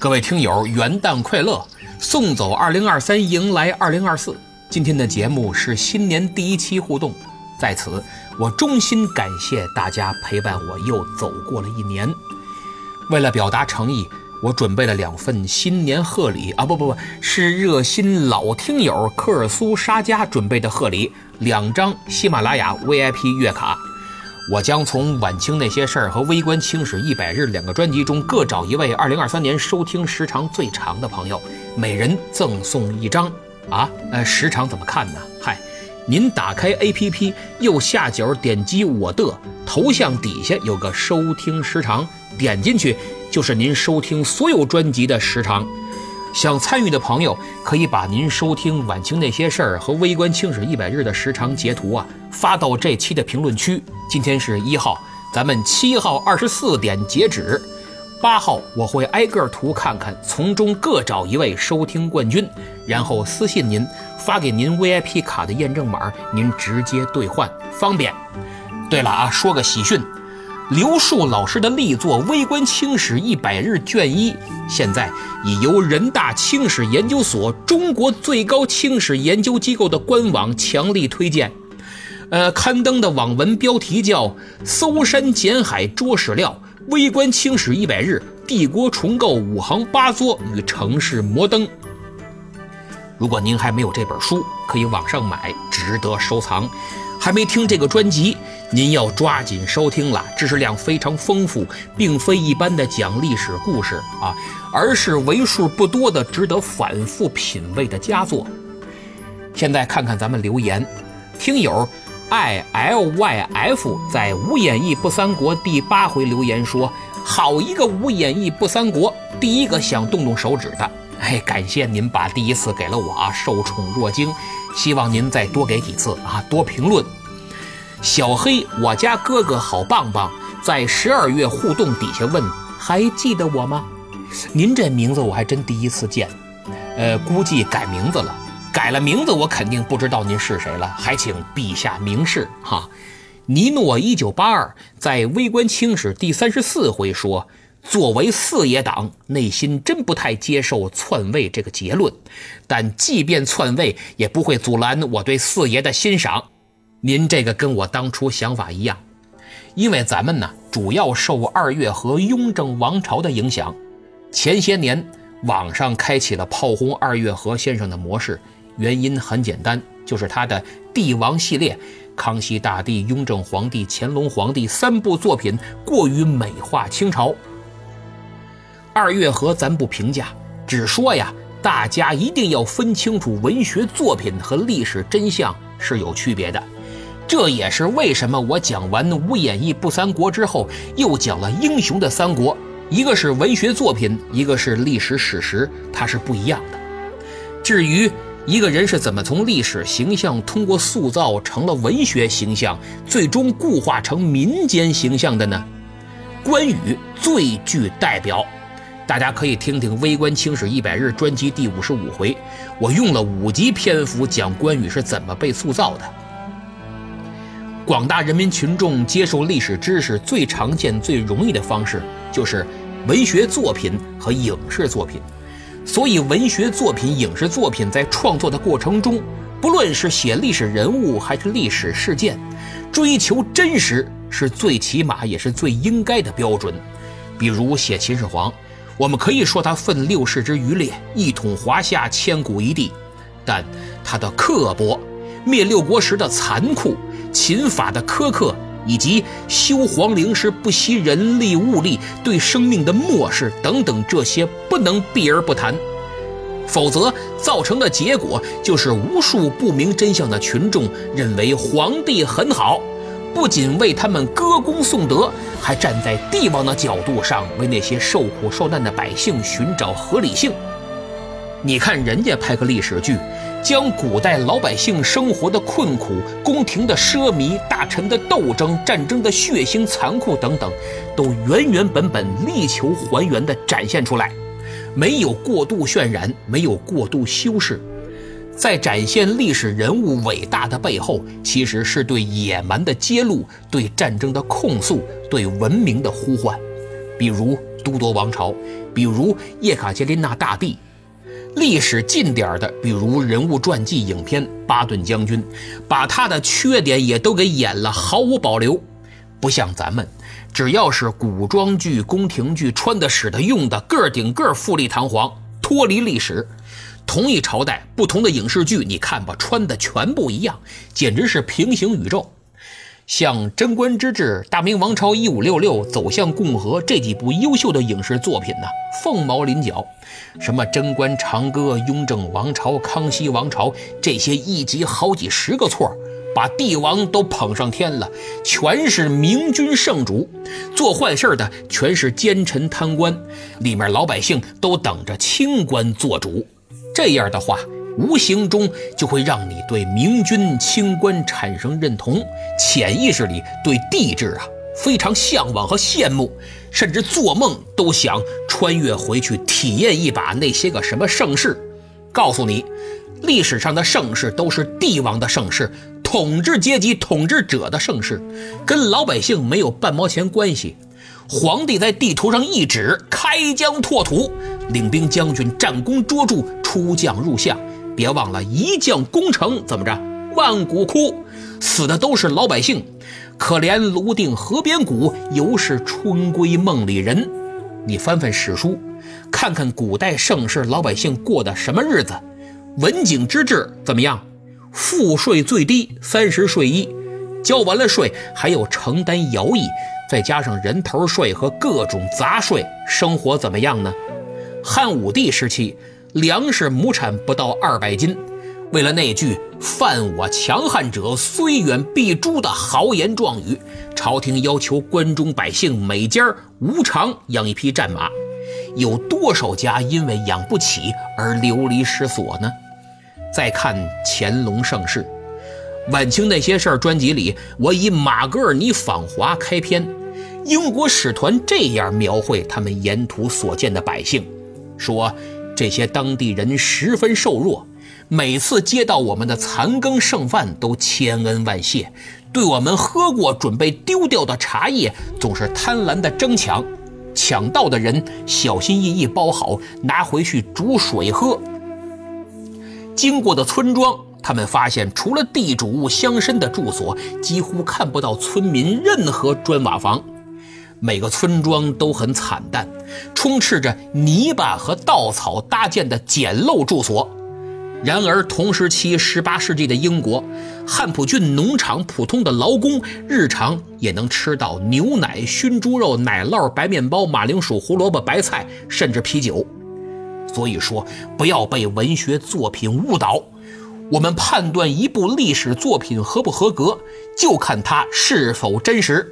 各位听友，元旦快乐！送走2023，迎来2024。今天的节目是新年第一期互动，在此我衷心感谢大家陪伴我又走过了一年。为了表达诚意，我准备了两份新年贺礼啊，不不不，是热心老听友科尔苏沙家准备的贺礼，两张喜马拉雅 VIP 月卡。我将从《晚清那些事儿》和《微观清史一百日》两个专辑中各找一位2023年收听时长最长的朋友，每人赠送一张。啊，呃，时长怎么看呢？嗨，您打开 APP 右下角点击我的头像底下有个收听时长，点进去就是您收听所有专辑的时长。想参与的朋友可以把您收听《晚清那些事儿》和《微观清史一百日》的时长截图啊发到这期的评论区。今天是一号，咱们七号二十四点截止，八号我会挨个图看看，从中各找一位收听冠军，然后私信您发给您 VIP 卡的验证码，您直接兑换方便。对了啊，说个喜讯。刘树老师的力作《微观清史一百日》卷一，现在已由人大清史研究所中国最高清史研究机构的官网强力推荐。呃，刊登的网文标题叫《搜山捡海捉史料：微观清史一百日帝国重构五行八作与城市摩登》。如果您还没有这本书，可以网上买，值得收藏。还没听这个专辑，您要抓紧收听了。知识量非常丰富，并非一般的讲历史故事啊，而是为数不多的值得反复品味的佳作。现在看看咱们留言，听友 i l y f 在无演义不三国第八回留言说：“好一个无演义不三国，第一个想动动手指的。”哎，感谢您把第一次给了我啊，受宠若惊。希望您再多给几次啊，多评论。小黑，我家哥哥好棒棒，在十二月互动底下问：还记得我吗？您这名字我还真第一次见。呃，估计改名字了，改了名字我肯定不知道您是谁了，还请陛下明示哈。尼诺一九八二在《微观清史》第三十四回说。作为四爷党，内心真不太接受篡位这个结论，但即便篡位，也不会阻拦我对四爷的欣赏。您这个跟我当初想法一样，因为咱们呢主要受二月河雍正王朝的影响。前些年网上开启了炮轰二月河先生的模式，原因很简单，就是他的帝王系列——康熙大帝、雍正皇帝、乾隆皇帝三部作品过于美化清朝。二月河咱不评价，只说呀，大家一定要分清楚文学作品和历史真相是有区别的。这也是为什么我讲完《无演义不三国》之后，又讲了英雄的三国。一个是文学作品，一个是历史史实，它是不一样的。至于一个人是怎么从历史形象通过塑造成了文学形象，最终固化成民间形象的呢？关羽最具代表。大家可以听听《微观清史一百日》专辑第五十五回，我用了五集篇幅讲关羽是怎么被塑造的。广大人民群众接受历史知识最常见、最容易的方式。就是文学作品和影视作品，所以文学作品、影视作品在创作的过程中，不论是写历史人物还是历史事件，追求真实是最起码也是最应该的标准。比如写秦始皇。我们可以说他奋六世之余烈，一统华夏千古一帝，但他的刻薄、灭六国时的残酷、秦法的苛刻，以及修皇陵时不惜人力物力、对生命的漠视等等，这些不能避而不谈，否则造成的结果就是无数不明真相的群众认为皇帝很好。不仅为他们歌功颂德，还站在帝王的角度上为那些受苦受难的百姓寻找合理性。你看人家拍个历史剧，将古代老百姓生活的困苦、宫廷的奢靡、大臣的斗争、战争的血腥残酷等等，都原原本本力求还原的展现出来，没有过度渲染，没有过度修饰。在展现历史人物伟大的背后，其实是对野蛮的揭露、对战争的控诉、对文明的呼唤。比如都铎王朝，比如叶卡捷琳娜大帝；历史近点的，比如人物传记影片《巴顿将军》，把他的缺点也都给演了，毫无保留。不像咱们，只要是古装剧、宫廷剧，穿的、使的、用的，个顶个富丽堂皇，脱离历史。同一朝代，不同的影视剧，你看吧，穿的全不一样，简直是平行宇宙。像《贞观之治》《大明王朝一五六六》《走向共和》这几部优秀的影视作品呢，凤毛麟角。什么贞观长歌、雍正王朝、康熙王朝，这些一集好几十个错，把帝王都捧上天了，全是明君圣主，做坏事的全是奸臣贪官，里面老百姓都等着清官做主。这样的话，无形中就会让你对明君清官产生认同，潜意识里对帝制啊非常向往和羡慕，甚至做梦都想穿越回去体验一把那些个什么盛世。告诉你，历史上的盛世都是帝王的盛世，统治阶级统治者的盛世，跟老百姓没有半毛钱关系。皇帝在地图上一指，开疆拓土，领兵将军战功卓著，出将入相。别忘了，一将功成怎么着？万骨枯，死的都是老百姓。可怜泸定河边骨，犹是春闺梦里人。你翻翻史书，看看古代盛世老百姓过的什么日子？文景之治怎么样？赋税最低三十税一，交完了税还有承担徭役。再加上人头税和各种杂税，生活怎么样呢？汉武帝时期，粮食亩产不到二百斤。为了那句“犯我强汉者，虽远必诛”的豪言壮语，朝廷要求关中百姓每家无偿养一匹战马。有多少家因为养不起而流离失所呢？再看乾隆盛世，《晚清那些事儿》专辑里，我以马格尔尼访华开篇。英国使团这样描绘他们沿途所见的百姓，说这些当地人十分瘦弱，每次接到我们的残羹剩饭都千恩万谢，对我们喝过准备丢掉的茶叶总是贪婪的争抢，抢到的人小心翼翼包好拿回去煮水喝。经过的村庄，他们发现除了地主乡绅的住所，几乎看不到村民任何砖瓦房。每个村庄都很惨淡，充斥着泥巴和稻草搭建的简陋住所。然而，同时期18世纪的英国，汉普郡农场普通的劳工日常也能吃到牛奶、熏猪肉、奶酪、白面包、马铃薯、胡萝卜、白菜，甚至啤酒。所以说，不要被文学作品误导。我们判断一部历史作品合不合格，就看它是否真实。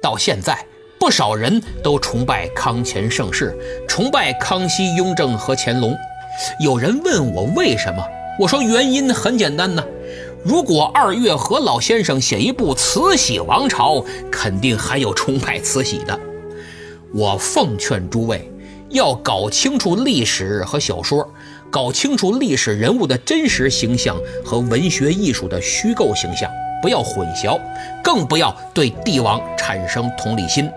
到现在。不少人都崇拜康乾盛世，崇拜康熙、雍正和乾隆。有人问我为什么，我说原因很简单呢。如果二月河老先生写一部慈禧王朝，肯定还有崇拜慈禧的。我奉劝诸位，要搞清楚历史和小说，搞清楚历史人物的真实形象和文学艺术的虚构形象，不要混淆，更不要对帝王产生同理心。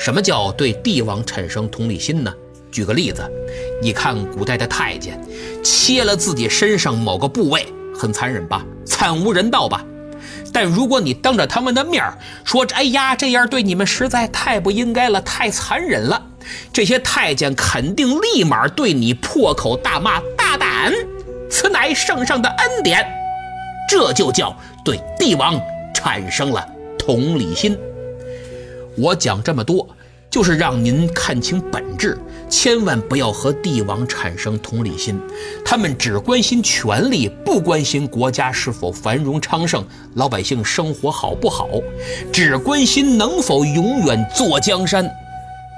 什么叫对帝王产生同理心呢？举个例子，你看古代的太监切了自己身上某个部位，很残忍吧，惨无人道吧？但如果你当着他们的面说：“哎呀，这样对你们实在太不应该了，太残忍了。”这些太监肯定立马对你破口大骂：“大胆！此乃圣上的恩典。”这就叫对帝王产生了同理心。我讲这么多，就是让您看清本质，千万不要和帝王产生同理心。他们只关心权力，不关心国家是否繁荣昌盛，老百姓生活好不好，只关心能否永远坐江山。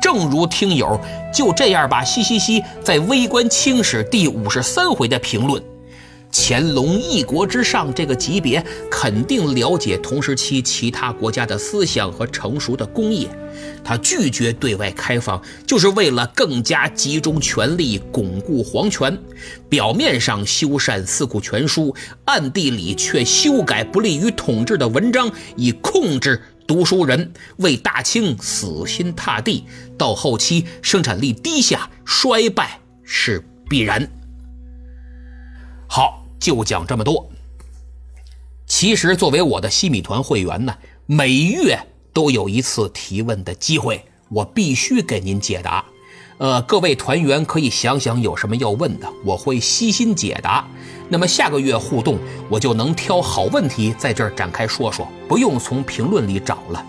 正如听友就这样把嘻嘻嘻在《微观清史》第五十三回的评论。乾隆一国之上这个级别，肯定了解同时期其他国家的思想和成熟的工业。他拒绝对外开放，就是为了更加集中权力，巩固皇权。表面上修缮《四库全书》，暗地里却修改不利于统治的文章，以控制读书人为大清死心塌地，到后期生产力低下，衰败是必然。好，就讲这么多。其实，作为我的西米团会员呢，每月都有一次提问的机会，我必须给您解答。呃，各位团员可以想想有什么要问的，我会悉心解答。那么下个月互动，我就能挑好问题在这儿展开说说，不用从评论里找了。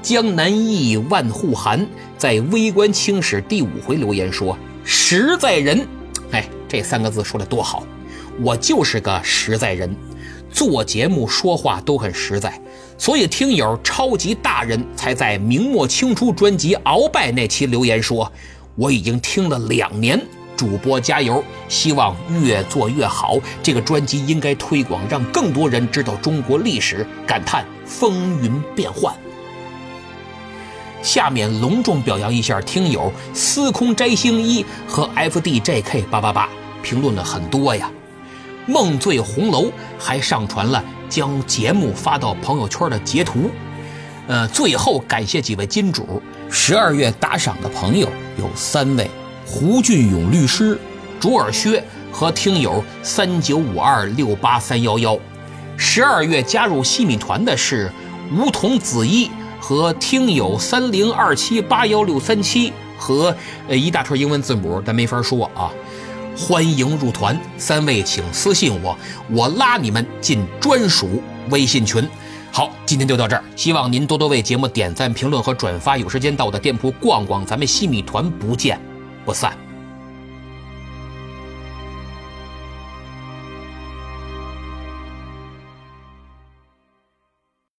江南忆万户寒在《微观清史》第五回留言说：“实在人。”哎，这三个字说的多好！我就是个实在人，做节目说话都很实在，所以听友超级大人才在《明末清初》专辑鳌拜那期留言说：“我已经听了两年。”主播加油，希望越做越好。这个专辑应该推广，让更多人知道中国历史。感叹风云变幻。下面隆重表扬一下听友司空摘星一和 FDJK 八八八，评论了很多呀。梦醉红楼还上传了将节目发到朋友圈的截图。呃，最后感谢几位金主，十二月打赏的朋友有三位。胡俊勇律师、卓尔薛和听友三九五二六八三幺幺，十二月加入西米团的是梧桐子一和听友三零二七八幺六三七和呃一大串英文字母，咱没法说啊。欢迎入团，三位请私信我，我拉你们进专属微信群。好，今天就到这儿，希望您多多为节目点赞、评论和转发。有时间到我的店铺逛逛，咱们西米团不见。不散。